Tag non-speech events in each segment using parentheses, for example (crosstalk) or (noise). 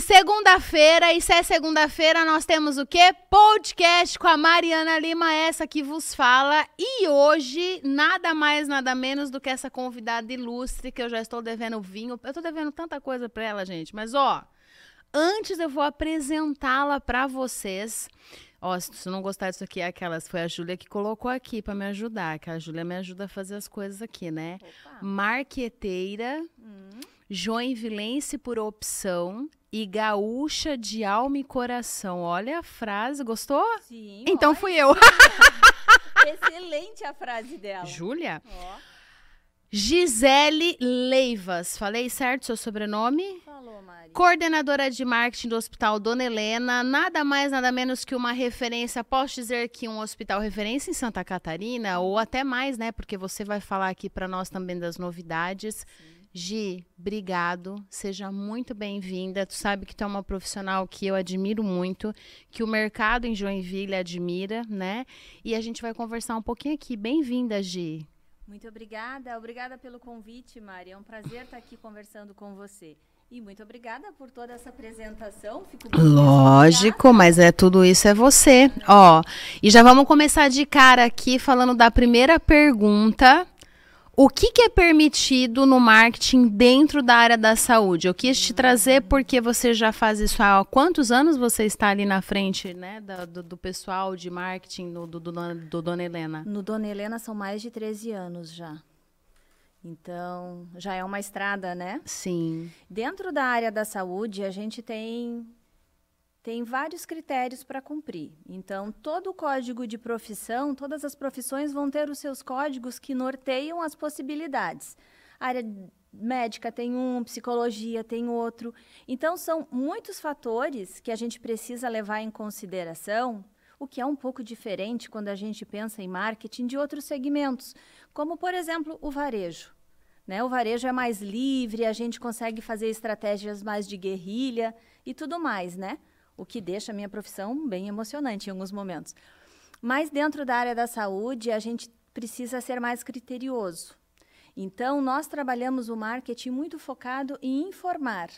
segunda-feira, e se é segunda-feira, nós temos o quê? Podcast com a Mariana Lima, essa que vos fala. E hoje, nada mais, nada menos do que essa convidada ilustre, que eu já estou devendo vinho. Eu estou devendo tanta coisa para ela, gente, mas ó, antes eu vou apresentá-la para vocês. Ó, se você não gostar disso aqui, é aquelas. Foi a Júlia que colocou aqui para me ajudar. Que a Júlia me ajuda a fazer as coisas aqui, né? Opa. Marqueteira. Hum joinvilense por opção e gaúcha de alma e coração. Olha a frase, gostou? Sim. Então fui eu. (laughs) Excelente a frase dela. Júlia? Ó. Gisele Leivas. Falei certo seu sobrenome? Falou, Mari. Coordenadora de marketing do Hospital Dona Helena. Nada mais, nada menos que uma referência. Posso dizer que um hospital referência em Santa Catarina, ou até mais, né? Porque você vai falar aqui para nós também das novidades. Sim. Gi, obrigado. Seja muito bem-vinda. Tu sabe que tu é uma profissional que eu admiro muito, que o mercado em Joinville admira, né? E a gente vai conversar um pouquinho aqui. Bem-vinda, Gi. Muito obrigada. Obrigada pelo convite, Mari. É um prazer estar aqui conversando com você. E muito obrigada por toda essa apresentação. Lógico, mas é tudo isso é você. Ó, e já vamos começar de cara aqui falando da primeira pergunta o que, que, é permitido no marketing dentro da área da saúde? Eu quis te trazer porque você já faz isso há quantos anos você está ali na frente né, do, do pessoal de marketing do, do, do, Dona Helena? No Dona Helena são mais de 13 anos já. Então, já é uma estrada, né? Sim. Dentro da área da saúde, a gente tem tem vários critérios para cumprir. Então, todo o código de profissão, todas as profissões vão ter os seus códigos que norteiam as possibilidades. A área médica tem um, psicologia tem outro. Então, são muitos fatores que a gente precisa levar em consideração, o que é um pouco diferente quando a gente pensa em marketing de outros segmentos, como, por exemplo, o varejo. Né? O varejo é mais livre, a gente consegue fazer estratégias mais de guerrilha e tudo mais, né? O que deixa a minha profissão bem emocionante em alguns momentos. Mas dentro da área da saúde, a gente precisa ser mais criterioso. Então, nós trabalhamos o marketing muito focado em informar.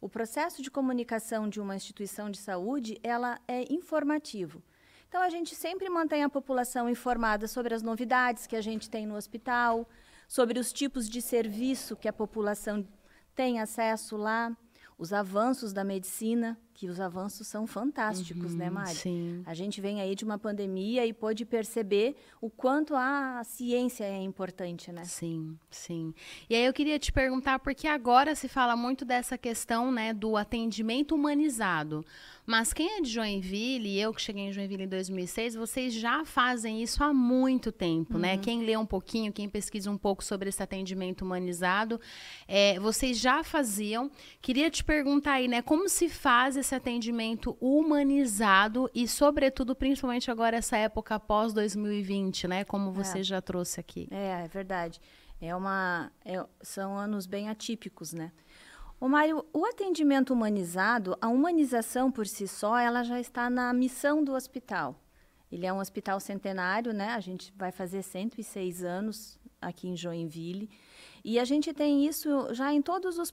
O processo de comunicação de uma instituição de saúde, ela é informativo. Então, a gente sempre mantém a população informada sobre as novidades que a gente tem no hospital, sobre os tipos de serviço que a população tem acesso lá, os avanços da medicina, que os avanços são fantásticos, né, uhum, né, Mari? Sim. A gente vem aí de uma pandemia e pôde perceber o quanto a ciência é importante, né? Sim, sim. E aí eu queria te perguntar, porque agora se fala muito dessa questão, né, do atendimento humanizado. Mas quem é de Joinville, e eu que cheguei em Joinville em 2006, vocês já fazem isso há muito tempo, né? uhum. né? Quem lê um pouquinho, quem pesquisa um pouco sobre esse atendimento humanizado, é, vocês já faziam. Queria te perguntar aí, né? Como se faz esse atendimento humanizado e, sobretudo, principalmente agora essa época pós 2020, né? Como você é. já trouxe aqui. É, é verdade. É uma, é, são anos bem atípicos, né? O Mário, o atendimento humanizado, a humanização por si só, ela já está na missão do hospital. Ele é um hospital centenário, né? A gente vai fazer 106 anos aqui em Joinville. E a gente tem isso já em todos os,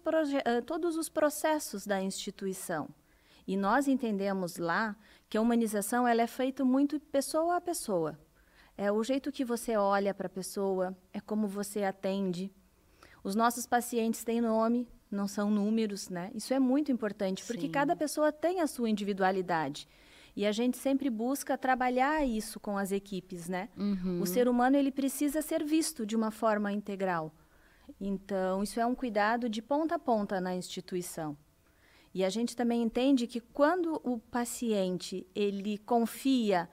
todos os processos da instituição. E nós entendemos lá que a humanização ela é feita muito pessoa a pessoa. É o jeito que você olha para a pessoa, é como você atende. Os nossos pacientes têm nome, não são números, né? Isso é muito importante, porque Sim. cada pessoa tem a sua individualidade. E a gente sempre busca trabalhar isso com as equipes, né? Uhum. O ser humano ele precisa ser visto de uma forma integral. Então, isso é um cuidado de ponta a ponta na instituição. E a gente também entende que quando o paciente ele confia,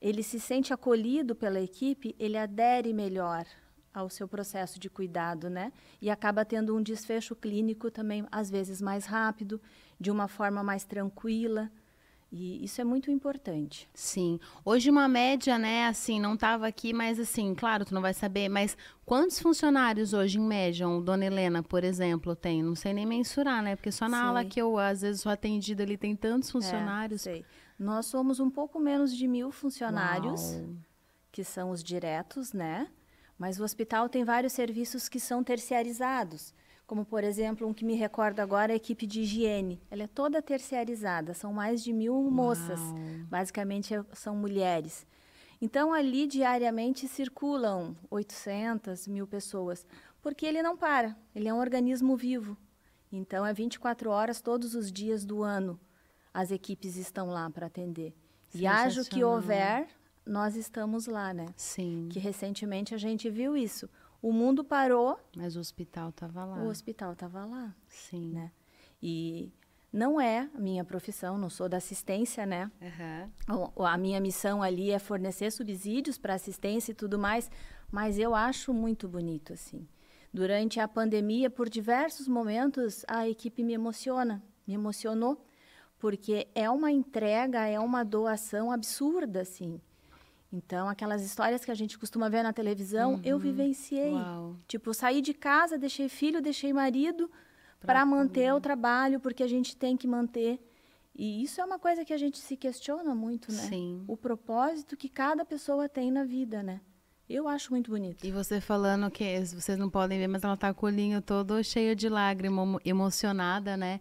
ele se sente acolhido pela equipe, ele adere melhor ao seu processo de cuidado, né? E acaba tendo um desfecho clínico também, às vezes, mais rápido, de uma forma mais tranquila. E isso é muito importante. Sim. Hoje uma média, né, assim, não estava aqui, mas assim, claro, tu não vai saber, mas quantos funcionários hoje em média, o Dona Helena, por exemplo, tem? Não sei nem mensurar, né? Porque só na sei. ala que eu às vezes sou atendida ali tem tantos é, funcionários. É, sei. Nós somos um pouco menos de mil funcionários, Uau. que são os diretos, né? Mas o hospital tem vários serviços que são terciarizados, como por exemplo, um que me recordo agora é a equipe de higiene. Ela é toda terciarizada, são mais de mil moças, Uau. basicamente é- são mulheres. Então ali diariamente circulam 800 mil pessoas, porque ele não para, ele é um organismo vivo. Então é 24 horas todos os dias do ano as equipes estão lá para atender. E haja o que houver, nós estamos lá, né? Sim. Que recentemente a gente viu isso. O mundo parou, Mas o hospital tava lá. o hospital estava lá, Sim. né? E não é a minha profissão, não sou da assistência, né? O- A minha missão ali é fornecer subsídios para assistência e tudo mais, mas eu acho muito bonito assim. Durante a pandemia, por diversos momentos, a equipe me emociona, me emocionou, porque é uma entrega, é uma doação absurda assim. Então, aquelas histórias que a gente costuma ver na televisão, eu vivenciei. Uau. Tipo, saí de casa, deixei filho, deixei marido para manter o trabalho, porque a gente tem que manter. E isso é uma coisa que a gente se questiona muito, né? Sim. O propósito que cada pessoa tem na vida, né? Eu acho muito bonito. E você falando que vocês não podem ver, mas ela tá com o olhinho todo cheio de lágrima, emo- emocionada, né?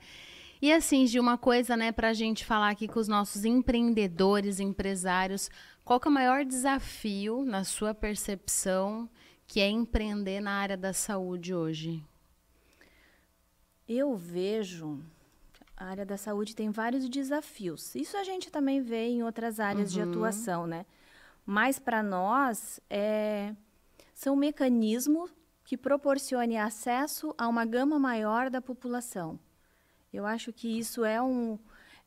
E assim, de uma coisa, né, pra gente falar aqui com os nossos empreendedores, empresários, qual é o maior desafio, na sua percepção, que é empreender na área da saúde hoje? Eu vejo a área da saúde tem vários desafios. Isso a gente também vê em outras áreas de atuação, né? Mas para nós é são mecanismos que proporcionem acesso a uma gama maior da população. Eu acho que isso é um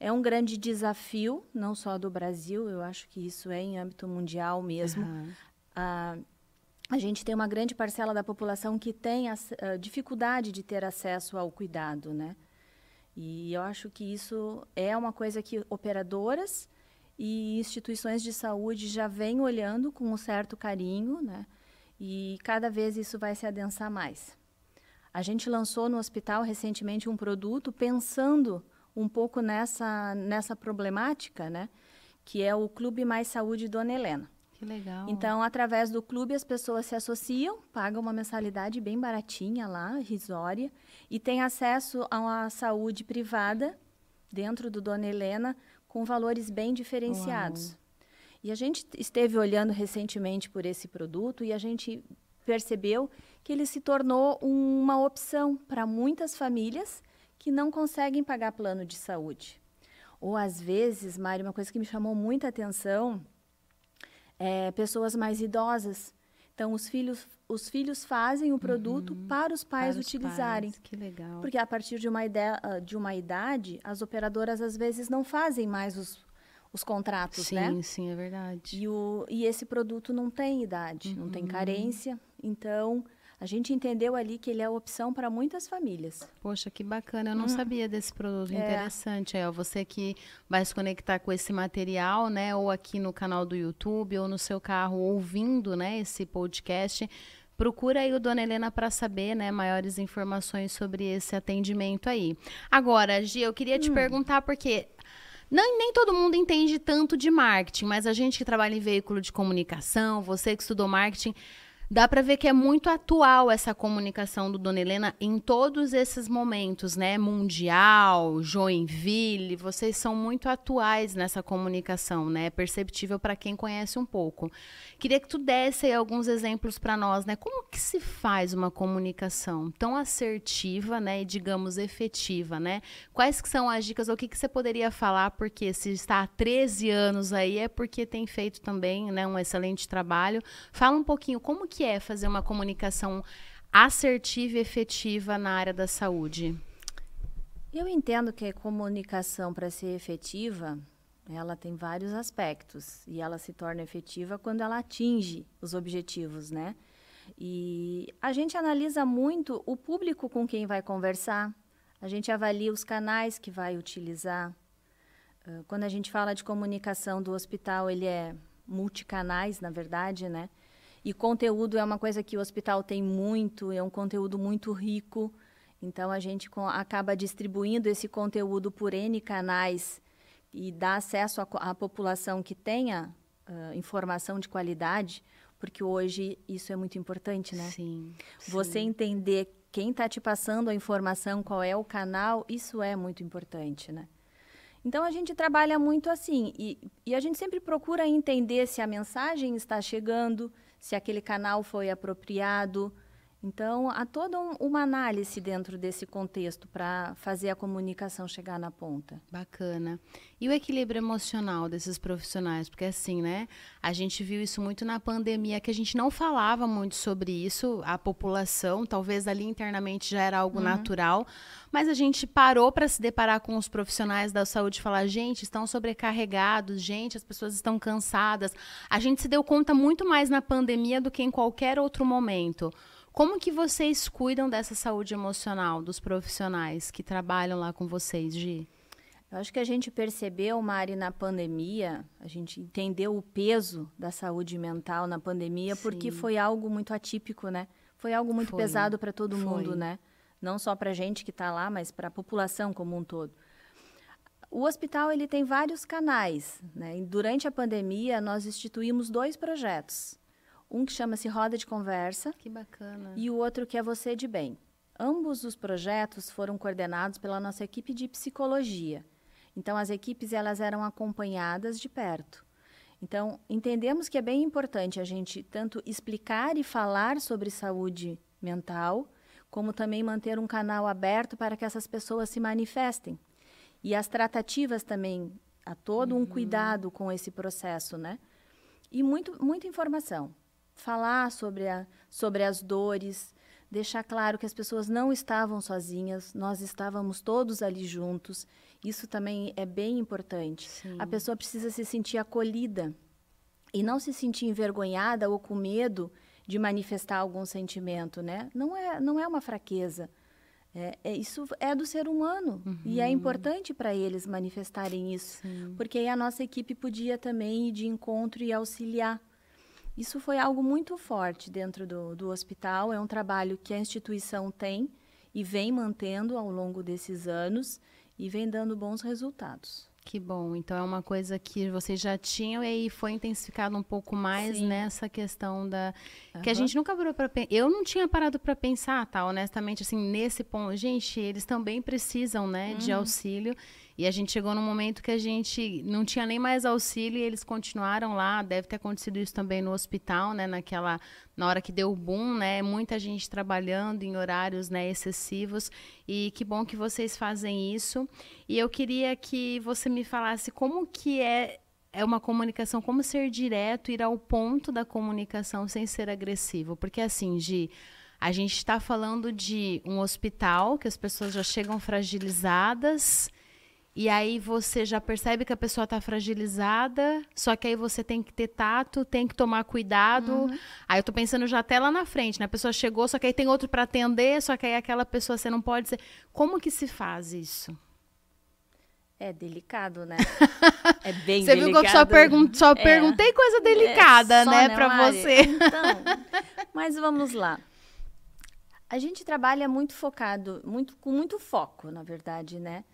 é um grande desafio, não só do Brasil, eu acho que isso é em âmbito mundial mesmo. Aham. a, a gente tem uma grande parcela da população que tem ac- a dificuldade de ter acesso ao cuidado, né? E eu acho que isso é uma coisa que operadoras e instituições de saúde já vêm olhando com um certo carinho, né? E cada vez isso vai se adensar mais. A gente lançou no hospital recentemente um produto pensando um pouco nessa, nessa problemática, né? Que é o Clube Mais Saúde Dona Helena. Que legal. Então, através do clube, as pessoas se associam, pagam uma mensalidade bem baratinha lá, risória, e têm acesso a uma saúde privada dentro do Dona Helena com valores bem diferenciados. E a gente esteve olhando recentemente por esse produto e a gente percebeu que ele se tornou uma opção para muitas famílias que não conseguem pagar plano de saúde. Ou às vezes, Mário, uma coisa que me chamou muita atenção é, pessoas mais idosas. Então, os filhos, os filhos fazem o produto para os pais Para os utilizarem. pais, Que legal. Porque a partir de uma, ide- ah, de uma idade, as operadoras às vezes não fazem mais os, os contratos, sim, né? sim, é verdade. E, o, e esse produto não tem idade, não Uhum. tem carência. Então, a gente entendeu ali que ele é a opção para muitas famílias. Poxa, que bacana. Eu não sabia desse produto. Hum. É. Interessante. É, você que vai se conectar com esse material, né? Ou aqui no canal do YouTube, ou no seu carro, ouvindo, né? Esse podcast. Procura aí o Dona Helena para saber, né, maiores informações sobre esse atendimento aí. Agora, Gi, eu queria Hum. te perguntar porque não, nem todo mundo entende tanto de marketing, mas a gente que trabalha em veículo de comunicação, você que estudou marketing, dá para ver que é muito atual essa comunicação do Dona Helena em todos esses momentos, né? Mundial, Joinville, vocês são muito atuais nessa comunicação, né? É perceptível para quem conhece um pouco. Queria que tu desse aí alguns exemplos para nós, né? Como que se faz uma comunicação tão assertiva, né, e digamos efetiva, né? Quais que são as dicas, ou o que que você poderia falar, porque se está há 13 anos aí é porque tem feito também, né, um excelente trabalho. Fala um pouquinho como que é fazer uma comunicação assertiva e efetiva na área da saúde. Eu entendo que a comunicação, para ser efetiva, ela tem vários aspectos. E ela se torna efetiva quando ela atinge os objetivos, né? E a gente analisa muito o público com quem vai conversar, a gente avalia os canais que vai utilizar. Quando a gente fala de comunicação do hospital, ele é multicanais, na verdade, né? E conteúdo é uma coisa que o hospital tem muito, é um conteúdo muito rico. Então, a gente acaba distribuindo esse conteúdo por N canais e dá acesso à, população que tenha ah, informação de qualidade, porque hoje isso é muito importante, né? Sim. Você entender quem está te passando a informação, qual é o canal, isso é muito importante, né? Então a gente trabalha muito assim e, e a gente sempre procura entender se a mensagem está chegando, se aquele canal foi apropriado, então, há toda um, uma análise dentro desse contexto para fazer a comunicação chegar na ponta. Bacana. E o equilíbrio emocional desses profissionais? Porque, assim, né? A gente viu isso muito na pandemia, que a gente não falava muito sobre isso, a população, talvez ali internamente já era algo uhum. natural, mas a gente parou para se deparar com os profissionais da saúde e falar: gente, estão sobrecarregados, gente, as pessoas estão cansadas. A gente se deu conta muito mais na pandemia do que em qualquer outro momento. Como que vocês cuidam dessa saúde emocional dos profissionais que trabalham lá com vocês, Gi? Eu acho que a gente percebeu, Mari, na pandemia, a gente entendeu o peso da saúde mental na pandemia, Sim. porque foi algo muito atípico, né? Foi algo muito foi. pesado para todo foi. mundo, né? Não só para a gente que está lá, mas para a população como um todo. O hospital ele tem vários canais, né? E durante a pandemia nós instituímos dois projetos. Um que chama-se Roda de Conversa. Que bacana. E o outro que é Você de Bem. Ambos os projetos foram coordenados pela nossa equipe de psicologia. Então, as equipes elas eram acompanhadas de perto. Então, entendemos que é bem importante a gente tanto explicar e falar sobre saúde mental, como também manter um canal aberto para que essas pessoas se manifestem. E as tratativas também, há todo uhum. um cuidado com esse processo, né? E muito, muita informação falar sobre, a, sobre as dores, deixar claro que as pessoas não estavam sozinhas, nós estávamos todos ali juntos. Isso também é bem importante. Sim. A pessoa precisa se sentir acolhida e não se sentir envergonhada ou com medo de manifestar algum sentimento, né? Não é, não é uma fraqueza. É, é, isso é do ser humano uhum. e é uhum. importante para eles manifestarem isso, Sim. porque aí a nossa equipe podia também ir de encontro e auxiliar isso foi algo muito forte dentro do, do hospital. É um trabalho que a instituição tem e vem mantendo ao longo desses anos e vem dando bons resultados. Que bom. Então é uma coisa que vocês já tinham e aí foi intensificado um pouco mais Sim. nessa questão da uhum. que a gente nunca parou para eu não tinha parado para pensar, tá, honestamente assim, nesse ponto, gente, eles também precisam, né, uhum. de auxílio e a gente chegou num momento que a gente não tinha nem mais auxílio e eles continuaram lá. Deve ter acontecido isso também no hospital, né? Naquela, na hora que deu o boom, né? Muita gente trabalhando em horários né, excessivos. E que bom que vocês fazem isso. E eu queria que você me falasse como que é é uma comunicação, como ser direto, ir ao ponto da comunicação sem ser agressivo. Porque assim, Gi, a gente está falando de um hospital que as pessoas já chegam fragilizadas e aí você já percebe que a pessoa está fragilizada, só que aí você tem que ter tato, tem que tomar cuidado. Uhum. Aí eu tô pensando já até lá na frente, né? A pessoa chegou, só que aí tem outro para atender, só que aí aquela pessoa você não pode ser. Como que se faz isso? É delicado, né? (laughs) É bem você delicado. Você viu que eu só, pergun só é. perguntei coisa delicada, é, né, para você. Então, mas vamos lá. A gente trabalha muito focado, muito com muito foco, na verdade, né?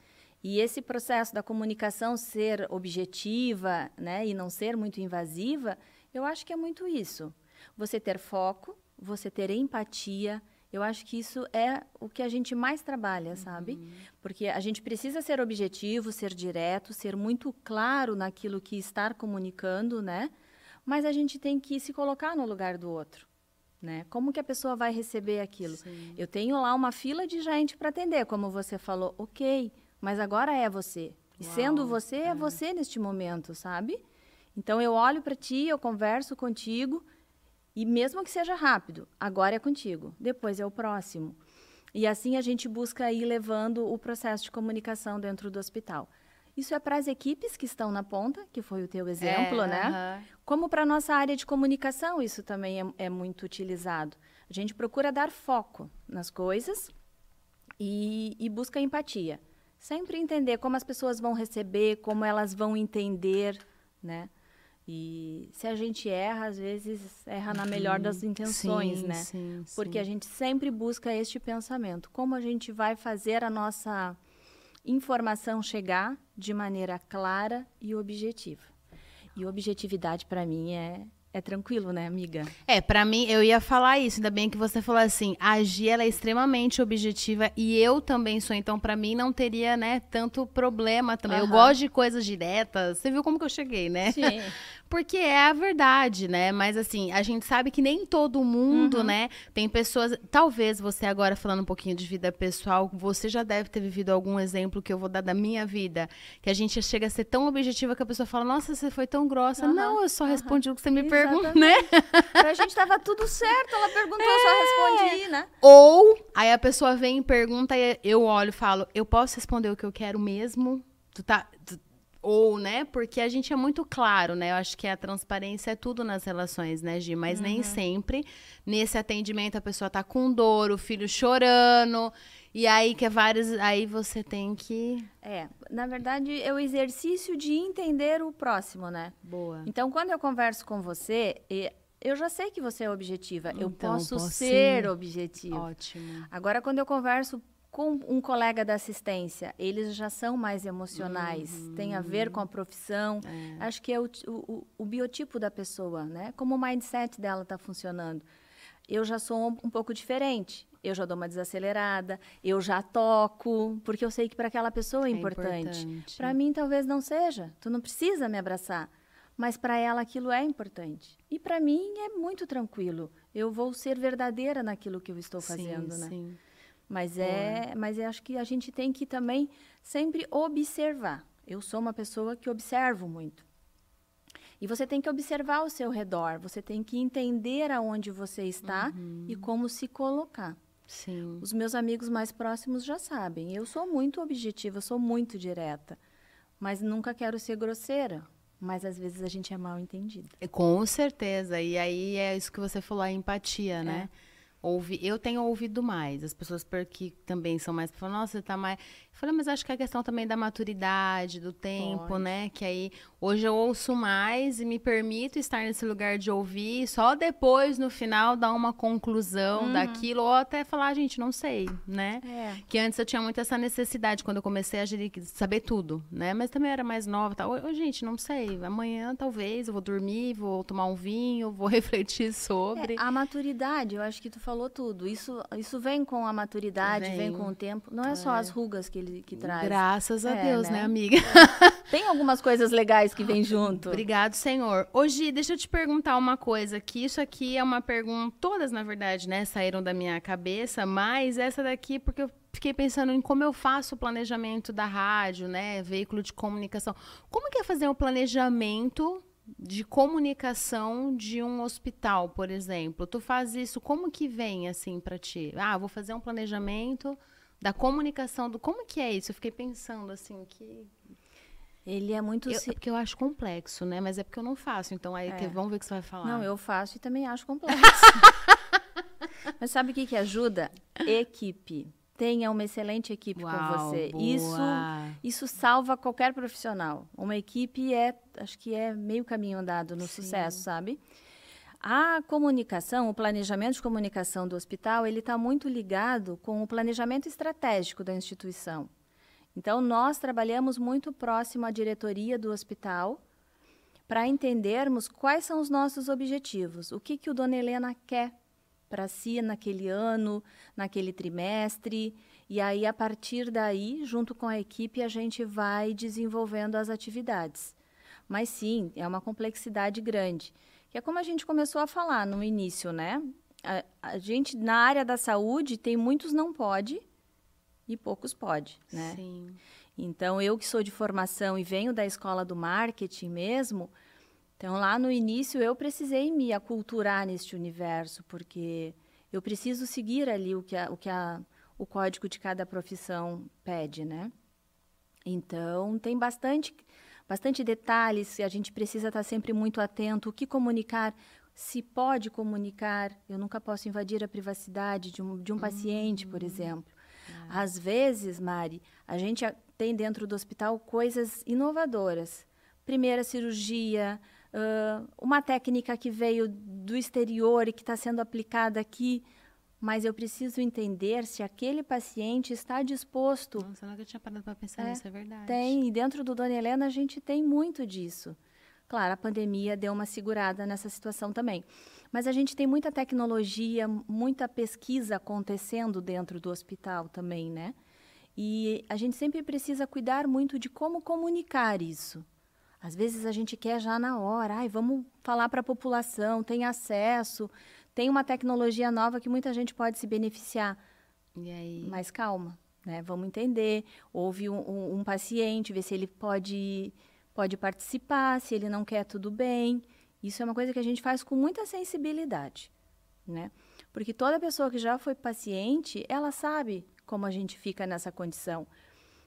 E esse processo da comunicação ser objetiva, né, e não ser muito invasiva, eu acho que é muito isso. Você ter foco, você ter empatia, eu acho que isso é o que a gente mais trabalha, sabe? Uhum. Porque a gente precisa ser objetivo, ser direto, ser muito claro naquilo que está comunicando, né? Mas a gente tem que se colocar no lugar do outro. Né? Como que a pessoa vai receber aquilo? Sim. Eu tenho lá uma fila de gente para atender, como você falou, ok, mas agora é você. E Uau, sendo você, é. é você neste momento, sabe? Então eu olho para ti, eu converso contigo, e mesmo que seja rápido, agora é contigo, depois é o próximo. E assim a gente busca ir levando o processo de comunicação dentro do hospital. Isso é para as equipes que estão na ponta, que foi o teu exemplo, é, né? Uh -huh. Como para a nossa área de comunicação, isso também é, é, muito utilizado. A gente procura dar foco nas coisas e, e busca empatia. Sempre entender como as pessoas vão receber, como elas vão entender, né? E se a gente erra, às vezes erra na melhor das intenções, sim, né? Sim, Porque sim. a gente sempre busca este pensamento. Como a gente vai fazer a nossa informação chegar de maneira clara e objetiva. E objetividade, para mim, é, é tranquilo, né, amiga? É, para mim, eu ia falar isso, ainda bem que você falou assim, a Gi, ela é extremamente objetiva e eu também sou, então para mim não teria, né, tanto problema também. Eu gosto de coisas diretas, você viu como que eu cheguei, né? Sim. (laughs) Porque é a verdade, né? Mas assim, a gente sabe que nem todo mundo, uhum. né? Tem pessoas. Talvez você agora falando um pouquinho de vida pessoal, você já deve ter vivido algum exemplo que eu vou dar da minha vida. Que a gente chega a ser tão objetiva que a pessoa fala, nossa, você foi tão grossa. Uhum. Não, eu só uhum. respondi o que você me perguntou, né? (laughs) Pra gente tava tudo certo, ela perguntou, é. eu só é. respondi, né? Ou aí a pessoa vem e pergunta e eu olho e falo, eu posso responder o que eu quero mesmo? Tu tá. Tu, ou, né? Porque a gente é muito claro, né? Eu acho que a transparência é tudo nas relações, né, Gi? Mas uhum. nem sempre. Nesse atendimento a pessoa tá com dor, o filho chorando. E aí que é vários. Aí você tem que. É, na verdade, é o exercício de entender o próximo, né? Boa. Então, quando eu converso com você, eu já sei que você é objetiva. Então, eu posso, posso ser sim. objetiva. Ótimo. Agora, quando eu converso com um colega da assistência, eles já são mais emocionais, uhum. tem a ver com a profissão. É. Acho que é o, o, o, biotipo da pessoa, né? Como o mindset dela está funcionando. Eu já sou um, um, pouco diferente. Eu já dou uma desacelerada, eu já toco, porque eu sei que para aquela pessoa é, é importante. importante. Para mim, talvez não seja. Tu não precisa me abraçar. Mas para ela aquilo é importante. E para mim é muito tranquilo. Eu vou ser verdadeira naquilo que eu estou fazendo, sim, né? Sim. Mas é, mas eu acho que a gente tem que também sempre observar. Eu sou uma pessoa que observo muito. E você tem que observar o seu redor, você tem que entender aonde você está uhum. e como se colocar. Sim. Os meus amigos mais próximos já sabem. Eu sou muito objetiva, sou muito direta, mas nunca quero ser grosseira. Mas às vezes a gente é mal entendido. Com certeza. E aí é isso que você falou, a empatia, né? É ouvi, eu tenho ouvido mais. As pessoas que também são mais falam, nossa, você tá mais. Eu falei, mas acho que é a questão também da maturidade, do tempo, Pode. né? Que aí hoje eu ouço mais e me permito estar nesse lugar de ouvir, só depois, no final, dar uma conclusão uhum. daquilo, ou até falar, gente, não sei, né? É. Que antes eu tinha muito essa necessidade quando eu comecei a gerir, saber tudo, né? Mas também era mais nova. Tá? Ô, gente, não sei. Amanhã talvez eu vou dormir, vou tomar um vinho, vou (laughs) refletir sobre. É, a maturidade, eu acho que tu falou tudo. Isso, isso vem com a maturidade, vem, vem com o tempo. Não é, é. só as rugas que ele que traz. Graças a é, Deus, né, né amiga? (laughs) Tem algumas coisas legais que vêm junto. (laughs) Obrigado, Senhor. Hoje, deixa eu te perguntar uma coisa, que isso aqui é uma pergunta, todas, na verdade, né, saíram da minha cabeça, mas essa daqui, porque eu fiquei pensando em como eu faço o planejamento da rádio, né, veículo de comunicação. Como que é fazer um planejamento de comunicação de um hospital, por exemplo. Tu faz isso, como que vem assim para ti? Ah, vou fazer um planejamento da comunicação do como que é isso? Eu fiquei pensando assim que ele é muito eu, é porque eu acho complexo, né? Mas é porque eu não faço. Então aí é. vamos ver o que você vai falar. Não, eu faço e também acho complexo. (laughs) Mas sabe o que que ajuda? Equipe. Tenha uma excelente equipe Uau, com você. Boa. Isso isso salva qualquer profissional. Uma equipe é, acho que é meio caminho andado no Sim. sucesso, sabe? A comunicação, o planejamento de comunicação do hospital, ele está muito ligado com o planejamento estratégico da instituição. Então, nós trabalhamos muito próximo à diretoria do hospital para entendermos quais são os nossos objetivos, o que, que o Dona Helena quer para si naquele ano, naquele trimestre, e aí, a partir daí, junto com a equipe, a gente vai desenvolvendo as atividades. Mas sim, é uma complexidade grande que é como a gente começou a falar no início, né? A, a gente, na área da saúde, tem muitos não pode e poucos pode, né? Sim. Então, eu que sou de formação e venho da escola do marketing mesmo, então lá no início eu precisei me aculturar neste universo, porque eu preciso seguir ali o que, a, o, que a, o código de cada profissão pede, né? Então, tem bastante bastante detalhes, a gente precisa estar sempre muito atento, o que comunicar, se pode comunicar, eu nunca posso invadir a privacidade de um, de um paciente, por hum. exemplo. Ah. Às vezes, Mari, a gente tem dentro do hospital coisas inovadoras. Primeira cirurgia, uh, uma técnica que veio do exterior e que está sendo aplicada aqui mas eu preciso entender se aquele paciente está disposto. Nossa, eu nunca tinha parado para pensar é, nisso, é verdade. Tem, e dentro do Dona Helena a gente tem muito disso. Claro, a pandemia deu uma segurada nessa situação também. Mas a gente tem muita tecnologia, muita pesquisa acontecendo dentro do hospital também, né? E a gente sempre precisa cuidar muito de como comunicar isso. Às vezes a gente quer já na hora, ai, vamos falar para a população, tem acesso, tem uma tecnologia nova que muita gente pode se beneficiar. E aí? Mas calma, né? Vamos entender. Houve um, um, um paciente, ver se ele pode, pode participar, se ele não quer, tudo bem. Isso é uma coisa que a gente faz com muita sensibilidade, né? Porque toda pessoa que já foi paciente, ela sabe como a gente fica nessa condição.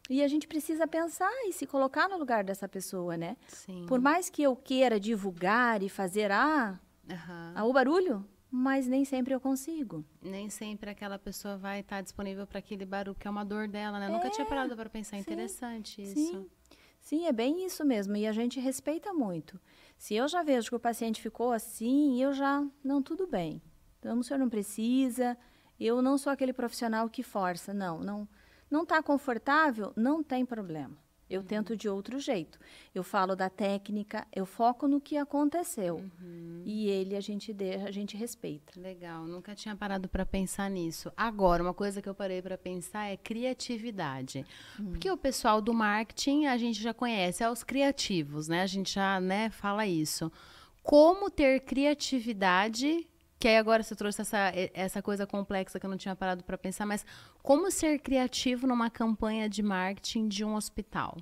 E a gente precisa pensar e se colocar no lugar dessa pessoa, né? Sim. Por mais que eu queira divulgar e fazer ah, Aham. ah, o barulho, mas nem sempre eu consigo. Nem sempre aquela pessoa vai estar disponível para aquele barulho, que é uma dor dela, né? Eu Nunca tinha parado para pensar. sim, Interessante isso. Sim. Sim, é bem isso mesmo. E a gente respeita muito. Se eu já vejo que o paciente ficou assim, eu já. Não, tudo bem. Então, o senhor não precisa. Eu não sou aquele profissional que força. Não, não. Não está confortável? Não tem problema. Eu tento de outro jeito. Eu falo da técnica, eu foco no que aconteceu. E ele a gente deixa, a gente respeita. Legal, nunca tinha parado para pensar nisso. Agora, uma coisa que eu parei para pensar é criatividade. Porque o pessoal do marketing a gente já conhece, é os criativos, né? A gente já, né, fala isso. Como ter criatividade, que aí agora você trouxe essa, essa coisa complexa que eu não tinha parado para pensar, mas como ser criativo numa campanha de marketing de um hospital?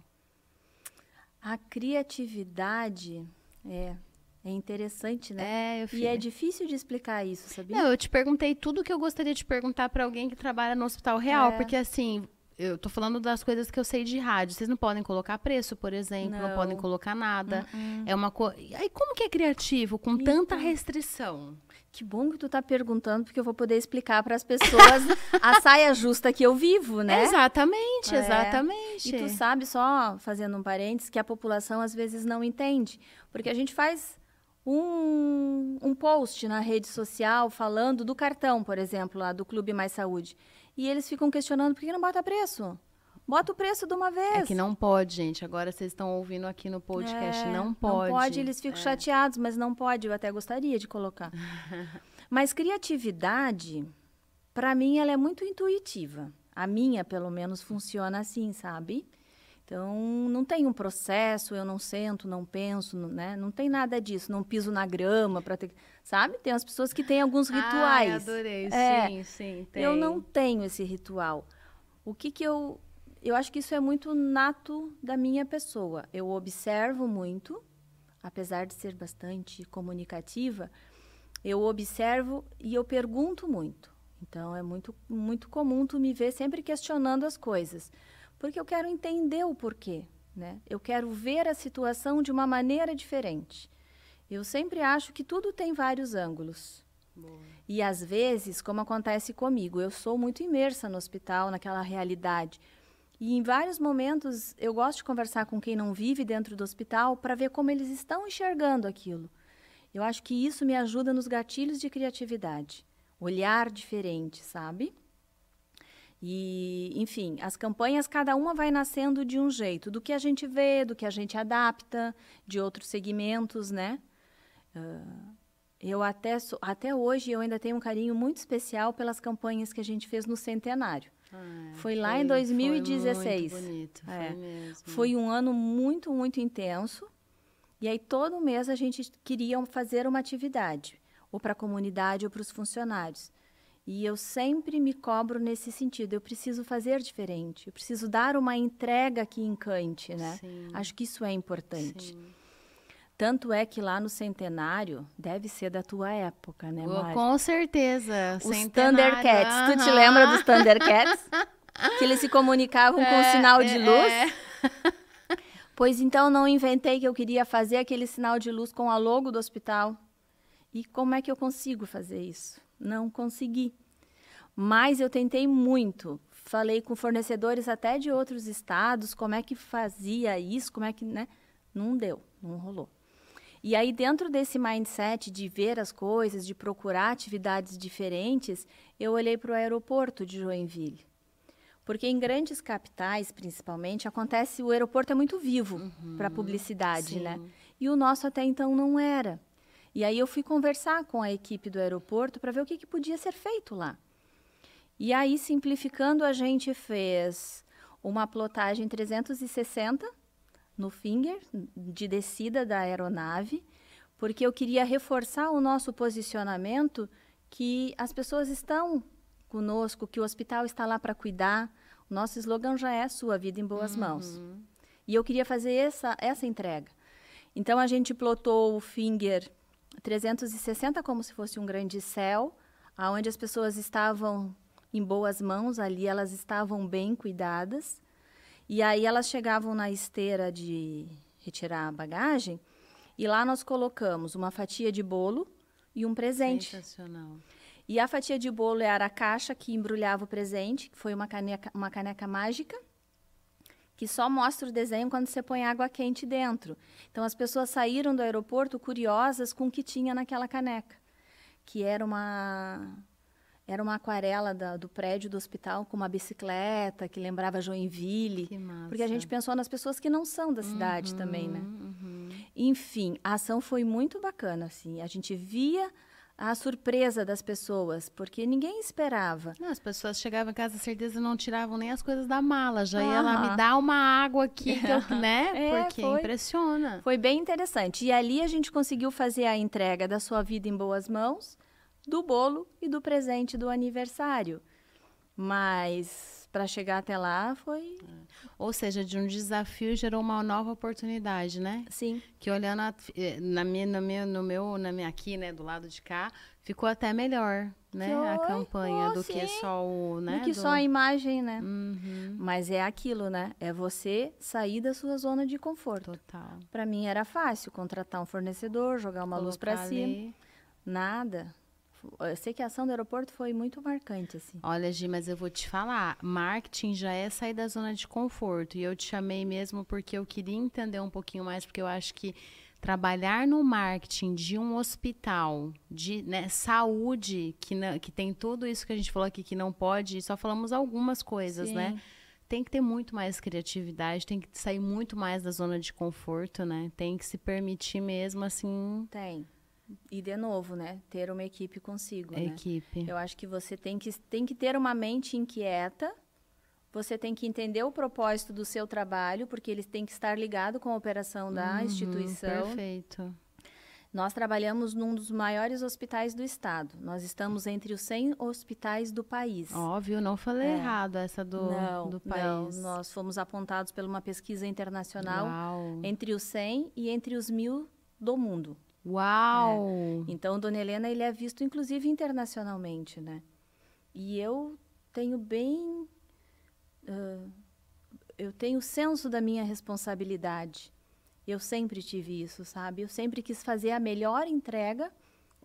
A criatividade é, é interessante, né? É, eu E é difícil de explicar isso, sabia? Não, eu te perguntei tudo que eu gostaria de perguntar para alguém que trabalha no hospital real, É. porque assim, eu tô falando das coisas que eu sei de rádio. Vocês não podem colocar preço, por exemplo, não, Não. podem colocar nada. É uma coisa. Aí como que é criativo com tanta Então. restrição? Que bom que tu tá perguntando, porque eu vou poder explicar para as pessoas a (laughs) saia justa que eu vivo, né? Exatamente, É. exatamente. E tu sabe, só fazendo um parênteses, que a população às vezes não entende. Porque a gente faz um, um post na rede social falando do cartão, por exemplo, lá do Clube Mais Saúde. E eles ficam questionando por que não bota preço? Bota o preço de uma vez. É que não pode, gente. Agora vocês estão ouvindo aqui no podcast. É, não pode. Não pode, eles ficam chateados, mas não pode. Eu até gostaria de colocar. (laughs) mas criatividade, para mim, ela é muito intuitiva. A minha, pelo menos, funciona assim, sabe? Então, não tem um processo, eu não sento, não penso, não- né? Não tem nada disso. Não piso na grama para ter... Sabe? Tem as pessoas que têm alguns Ai, rituais. adorei. É. Sim, sim. Tem. Eu não tenho esse ritual. O que que eu eu acho que isso é muito nato da minha pessoa. Eu observo muito, apesar de ser bastante comunicativa, eu observo e eu pergunto muito. Então é muito muito comum tu me ver sempre questionando as coisas, porque eu quero entender o porquê, né? Eu quero ver a situação de uma maneira diferente. Eu sempre acho que tudo tem vários ângulos. E às vezes, como acontece comigo, eu sou muito imersa no hospital, naquela realidade. E em vários momentos eu gosto de conversar com quem não vive dentro do hospital para ver como eles estão enxergando aquilo. Eu acho que isso me ajuda nos gatilhos de criatividade. Olhar diferente, sabe? E, enfim, as campanhas, cada uma vai nascendo de um jeito, do que a gente vê, do que a gente adapta, de outros segmentos, né? Ah, eu até, até hoje eu ainda tenho um carinho muito especial pelas campanhas que a gente fez no centenário. Foi lá em 2016. Foi muito bonito, É. foi mesmo. Foi um ano muito, muito intenso. E aí, todo mês, a gente queria fazer uma atividade, ou para a comunidade ou para os funcionários. E eu sempre me cobro nesse sentido. Eu preciso fazer diferente. Eu preciso dar uma entrega que encante, né? Sim. Acho que isso é importante. Sim. Tanto é que lá no centenário, deve ser da tua época, né, Mari? Com certeza. Os centenário, Thundercats. Tu te lembra dos Thundercats? que eles se comunicavam com (laughs) É, sinal de é, luz? é. (laughs) Pois então não inventei que eu queria fazer aquele sinal de luz com a logo do hospital. E como é que eu consigo fazer isso? Não consegui. Mas eu tentei muito. Falei com fornecedores até de outros estados, como é que fazia isso, como é que, né? Não deu, não rolou. E aí, dentro desse mindset de ver as coisas, de procurar atividades diferentes, eu olhei para o aeroporto de Joinville. Porque em grandes capitais, principalmente, acontece, o aeroporto é muito vivo para publicidade, sim. né? e o nosso até então não era. E aí eu fui conversar com a equipe do aeroporto para ver o que, que podia ser feito lá. E aí, simplificando, a gente fez uma plotagem 360 no finger de descida da aeronave, porque eu queria reforçar o nosso posicionamento que as pessoas estão conosco, que o hospital está lá para cuidar. O nosso slogan já é sua vida em boas uhum. mãos. E eu queria fazer essa, essa entrega. Então a gente plotou o finger 360 como se fosse um grande céu, aonde as pessoas estavam em boas mãos, ali elas estavam bem cuidadas. E aí elas chegavam na esteira de retirar a bagagem e lá nós colocamos uma fatia de bolo e um presente. Sensacional. E a fatia de bolo era a caixa que embrulhava o presente, que foi uma caneca, uma caneca mágica, que só mostra o desenho quando você põe água quente dentro. Então as pessoas saíram do aeroporto curiosas com o que tinha naquela caneca, que era uma era uma aquarela da, do prédio do hospital com uma bicicleta que lembrava Joinville. Que massa. Porque a gente pensou nas pessoas que não são da cidade uhum, também, né? Uhum. Enfim, a ação foi muito bacana, assim. A gente via a surpresa das pessoas, porque ninguém esperava. Não, as pessoas chegavam em casa, certeza não tiravam nem as coisas da mala, já ia lá me dar uma água aqui, que eu, (laughs) né? É, porque foi, impressiona. Foi bem interessante. E ali a gente conseguiu fazer a entrega da sua vida em boas mãos, do bolo e do presente do aniversário. Mas para chegar até lá foi. Ou seja, de um desafio gerou uma nova oportunidade, né? Sim. Que olhando a, eh, na minha, no meu, no meu, na minha aqui, né, do lado de cá, ficou até melhor, né, foi? a campanha oh, do sim. que só o, né, do que do... só a imagem, né? Uhum. Mas é aquilo, né? É você sair da sua zona de conforto. Total. Para mim era fácil contratar um fornecedor, jogar uma Colocar luz para cima. Nada. Eu sei que a ação do aeroporto foi muito marcante, assim. Olha, Gi, mas eu vou te falar, marketing já é sair da zona de conforto. E eu te chamei mesmo porque eu queria entender um pouquinho mais, porque eu acho que trabalhar no marketing de um hospital, de né, saúde, que, não, que tem tudo isso que a gente falou aqui que não pode, só falamos algumas coisas, né? Sim. né? Tem que ter muito mais criatividade, tem que sair muito mais da zona de conforto, né? Tem que se permitir mesmo, assim. Tem e de novo, né, ter uma equipe consigo, né? Equipe. Eu acho que você tem que, tem que ter uma mente inquieta. Você tem que entender o propósito do seu trabalho, porque eles têm que estar ligado com a operação da uhum, instituição. Perfeito. Nós trabalhamos num dos maiores hospitais do estado. Nós estamos entre os 100 hospitais do país. Óbvio, não falei é. errado essa do, não, do país. Não, nós fomos apontados por uma pesquisa internacional Uau. entre os 100 e entre os mil do mundo. Uau! É. Então, Dona Helena, ele é visto, inclusive, internacionalmente, né? E eu tenho bem... Uh, eu tenho senso da minha responsabilidade. Eu sempre tive isso, sabe? Eu sempre quis fazer a melhor entrega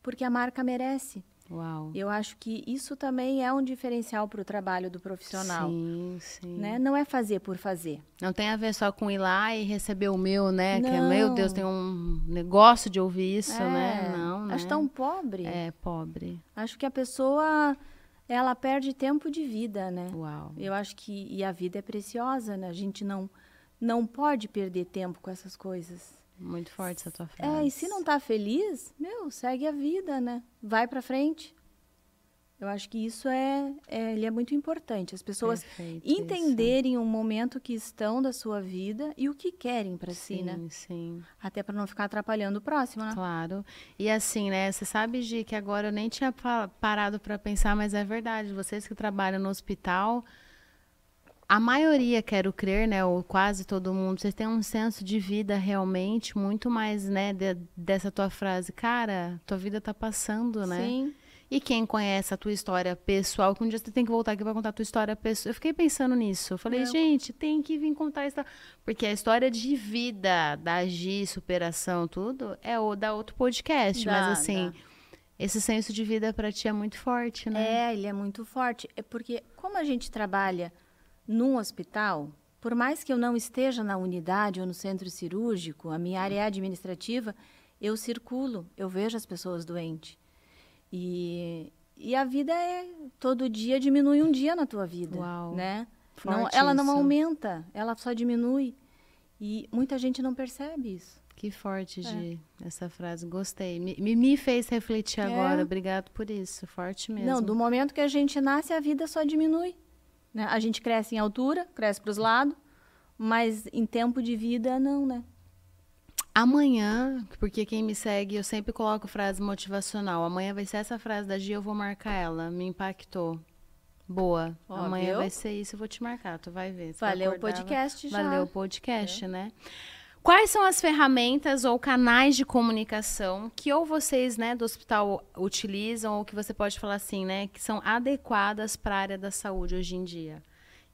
porque a marca merece. Uau. Eu acho que isso também é um diferencial para o trabalho do profissional. Sim, sim. Né? Não é fazer por fazer. Não tem a ver só com ir lá e receber o meu, né? Não. Que é, meu Deus, tem um negócio de ouvir isso, é. né? Não, né? Acho tão pobre. É, pobre. Acho que a pessoa, ela perde tempo de vida, né? Uau. Eu acho que, e a vida é preciosa, né? A gente não, não pode perder tempo com essas coisas. Muito forte essa tua frase. É, e se não tá feliz, meu, segue a vida, né? Vai para frente. Eu acho que isso é, é, ele é muito importante. As pessoas Perfeito, entenderem o momento que estão da sua vida e o que querem para si, né? Sim, sim. Até para não ficar atrapalhando o próximo, né? Claro. E assim, né? Você sabe, Gi, que agora eu nem tinha parado para pensar, mas é verdade. Vocês que trabalham no hospital, a maioria, quero crer, né, ou quase todo mundo, vocês têm um senso de vida realmente muito mais, né, de, dessa tua frase, cara, tua vida tá passando, né? Sim. E quem conhece a tua história pessoal, que um dia você tem que voltar aqui para contar a tua história pessoal. Eu fiquei pensando nisso. Eu falei, gente, tem que vir contar isso. Porque a história de vida, da agir, superação, tudo, é o da outro podcast. Dá, mas assim, dá. esse senso de vida para ti é muito forte, né? É, ele é muito forte. É porque como a gente trabalha num hospital, por mais que eu não esteja na unidade ou no centro cirúrgico, a minha área é administrativa, eu circulo, eu vejo as pessoas doentes. E, e a vida é todo dia diminui um dia na tua vida, Uau, né? Não, ela isso. não aumenta, ela só diminui. E muita gente não percebe isso. Que forte, Gi, é. essa frase. Gostei. Me, me fez refletir é. agora. Obrigado por isso. Forte mesmo. Não, do momento que a gente nasce, a vida só diminui. Né? A gente cresce em altura, cresce para os lados, mas em tempo de vida, não, né? Amanhã, porque quem me segue, eu sempre coloco frase motivacional. Amanhã vai ser essa frase da Gia, eu vou marcar ela. Me impactou. Boa. Ó, Amanhã viu? vai ser isso, eu vou te marcar, tu vai ver. Valeu o podcast já. Valeu o podcast, é. né? Quais são as ferramentas ou canais de comunicação que ou vocês, né, do hospital utilizam ou que você pode falar assim, né, que são adequadas para a área da saúde hoje em dia?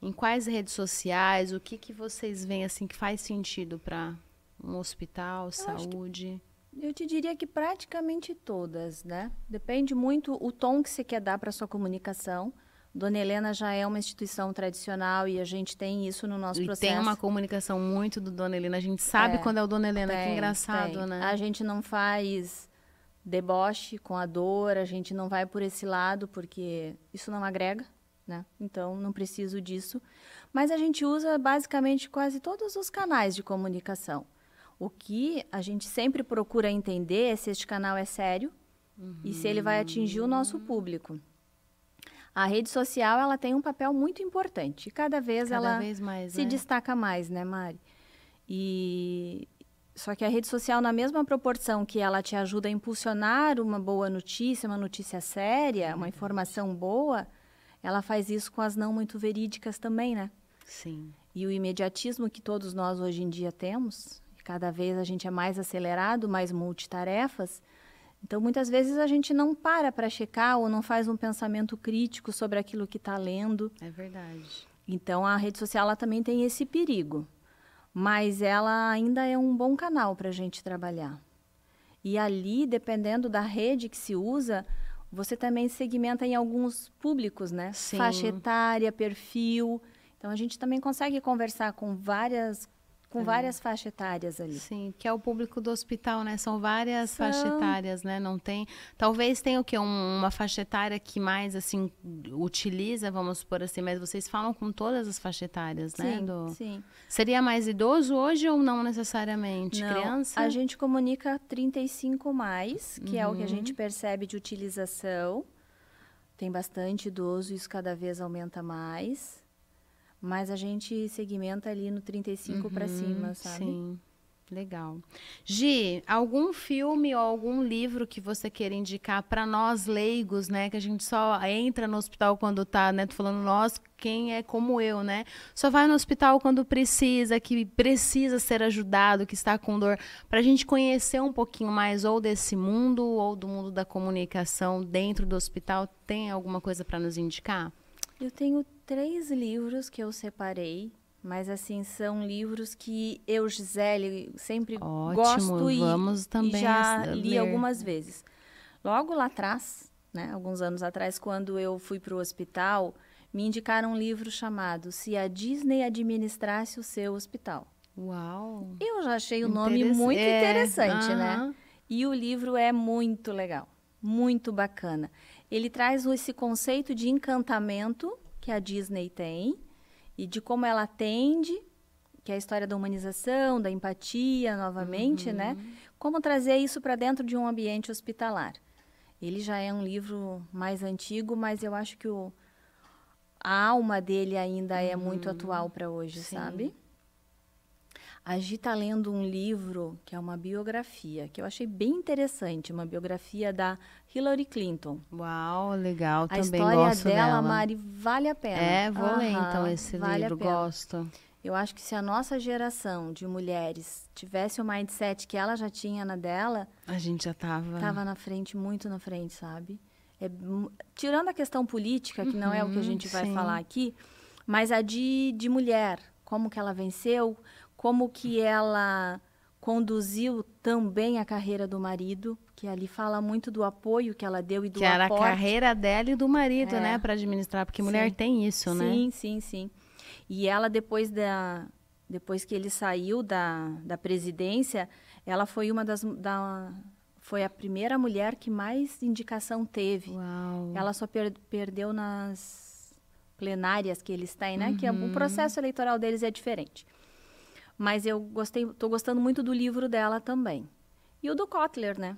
Em quais redes sociais? O que que vocês veem assim que faz sentido para um hospital, eu saúde? Eu te diria que praticamente todas, né? Depende muito o tom que você quer dar para sua comunicação. Dona Helena já é uma instituição tradicional e a gente tem isso no nosso e processo. tem uma comunicação muito do Dona Helena. A gente sabe é, quando é o Dona Helena, tem, que engraçado, tem. né? A gente não faz deboche com a dor, a gente não vai por esse lado, porque isso não agrega, né? Então, não preciso disso. Mas a gente usa basicamente quase todos os canais de comunicação. O que a gente sempre procura entender é se este canal é sério uhum. e se ele vai atingir o nosso público. A rede social ela tem um papel muito importante. Cada vez cada ela vez mais, se né? destaca mais, né, Mari? E só que a rede social, na mesma proporção que ela te ajuda a impulsionar uma boa notícia, uma notícia séria, uma informação boa, ela faz isso com as não muito verídicas também, né? Sim. E o imediatismo que todos nós hoje em dia temos, cada vez a gente é mais acelerado, mais multitarefas, então, muitas vezes a gente não para para checar ou não faz um pensamento crítico sobre aquilo que está lendo. É verdade. Então, a rede social ela também tem esse perigo, mas ela ainda é um bom canal para a gente trabalhar. E ali, dependendo da rede que se usa, você também segmenta em alguns públicos, né? Sim. Faixa etária, perfil. Então, a gente também consegue conversar com várias com é. várias faixas etárias ali. Sim, que é o público do hospital, né? São várias São... faixas etárias, né? Não tem. Talvez tenha o quê? Um, uma faixa etária que mais assim utiliza, vamos supor assim, mas vocês falam com todas as faixas etárias, né? Sim, do... sim. Seria mais idoso hoje ou não necessariamente? Não, Criança? A gente comunica 35 mais, que uhum. é o que a uhum. gente percebe de utilização. Tem bastante idoso, isso cada vez aumenta mais. Mas a gente segmenta ali no 35 uhum, para cima, sabe? Sim. Legal. Gi, algum filme ou algum livro que você queira indicar para nós leigos, né? Que a gente só entra no hospital quando tá, né? Tô falando nós, quem é como eu, né? Só vai no hospital quando precisa, que precisa ser ajudado, que está com dor, para a gente conhecer um pouquinho mais ou desse mundo ou do mundo da comunicação dentro do hospital. Tem alguma coisa para nos indicar? Eu tenho três livros que eu separei, mas assim são livros que eu, Gisele, sempre Ótimo, gosto e, vamos também e já li ler. algumas vezes. Logo lá atrás, né, alguns anos atrás, quando eu fui para o hospital, me indicaram um livro chamado Se a Disney Administrasse o Seu Hospital. Uau! Eu já achei o nome muito é, interessante, uh -huh. né? E o livro é muito legal, muito bacana. Ele traz esse conceito de encantamento que a Disney tem e de como ela atende, que é a história da humanização, da empatia, novamente, né? uhum. né? Como trazer isso para dentro de um ambiente hospitalar. Ele já é um livro mais antigo, mas eu acho que o, a alma dele ainda uhum. é muito uhum. atual para hoje, Sim. sabe? A Gi está lendo um livro que é uma biografia, que eu achei bem interessante, uma biografia da Hillary Clinton. Uau, legal, a também história gosto dela, dela. Mari, vale a pena. É, vou ler então esse vale livro, gosto. Eu acho que se a nossa geração de mulheres tivesse o mindset que ela já tinha na dela, a gente já tava tava na frente, muito na frente, sabe? É, tirando a questão política, que uhum, não é o que a uhum, gente vai falar aqui, mas a de, de mulher, como que ela venceu, como que ela conduziu também a carreira do marido, que ali fala muito do apoio que ela deu e do que aporte. era a carreira dela e do marido, é. né, para administrar, porque sim. mulher tem isso, sim, né? Sim, sim, sim. E ela depois da depois que ele saiu da, da presidência, ela foi uma das da, foi a primeira mulher que mais indicação teve. Uau. Ela só per, perdeu nas plenárias que eles têm, né? Uhum. Que o processo eleitoral deles é diferente. Mas eu gostei, tô gostando muito do livro dela também. E o do Kotler, né?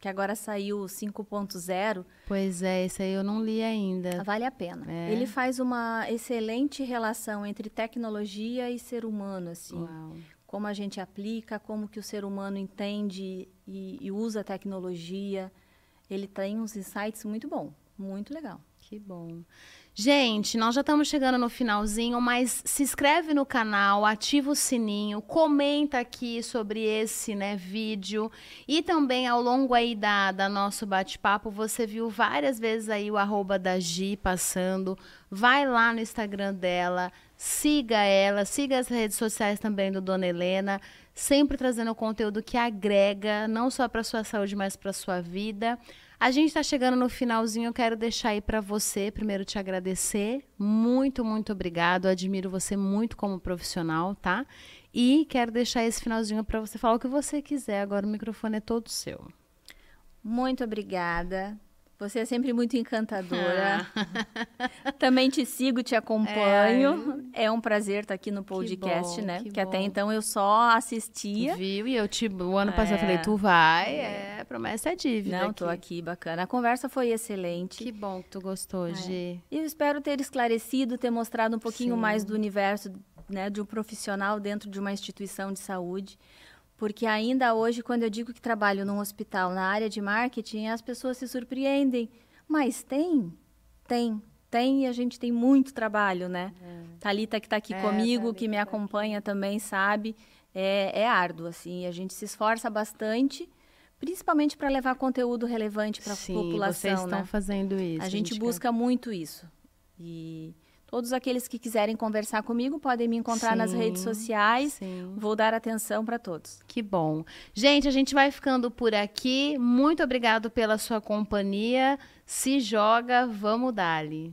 Que agora saiu 5.0. Pois é, esse aí eu não li ainda. Vale a pena. É. Ele faz uma excelente relação entre tecnologia e ser humano, assim. Uau. Como a gente aplica, como que o ser humano entende e, e usa a tecnologia. Ele tem uns insights muito bom, muito legal. Que bom. Gente, nós já estamos chegando no finalzinho, mas se inscreve no canal, ativa o sininho, comenta aqui sobre esse né, vídeo. E também ao longo aí da, da nosso bate-papo, você viu várias vezes aí o arroba da Gi passando. Vai lá no Instagram dela, siga ela, siga as redes sociais também do Dona Helena, sempre trazendo conteúdo que agrega, não só para sua saúde, mas para sua vida. A gente está chegando no finalzinho, eu quero deixar aí para você, primeiro te agradecer, muito, muito obrigado, eu admiro você muito como profissional, tá? E quero deixar esse finalzinho para você falar o que você quiser, agora o microfone é todo seu. Muito obrigada. Você é sempre muito encantadora. (laughs) Também te sigo, te acompanho. É, um prazer estar aqui no podcast, bom, né? que Porque até bom. então eu só assistia. Viu? E eu te, o ano passado eu É. falei, tu vai, é, promessa é dívida. Não, tô aqui, bacana. A conversa foi excelente. Que bom que tu gostou, Gi. E eu espero ter esclarecido, ter mostrado um pouquinho Sim. mais do universo né, de um profissional dentro de uma instituição de saúde. Porque ainda hoje, quando eu digo que trabalho num hospital na área de marketing, as pessoas se surpreendem. Mas tem? Tem. Tem e a gente tem muito trabalho, né? Thalita, que está aqui É, comigo, que me tá acompanha também, sabe? É, é árduo, assim. A gente se esforça bastante, principalmente para levar conteúdo relevante para a Sim, população, vocês estão né? fazendo isso. A gente busca muito isso. E todos aqueles que quiserem conversar comigo podem me encontrar nas Sim, redes sociais. Sim. Vou dar atenção para todos. Que bom. Gente, a gente vai ficando por aqui. Muito obrigado pela sua companhia. Se joga, vamos dali.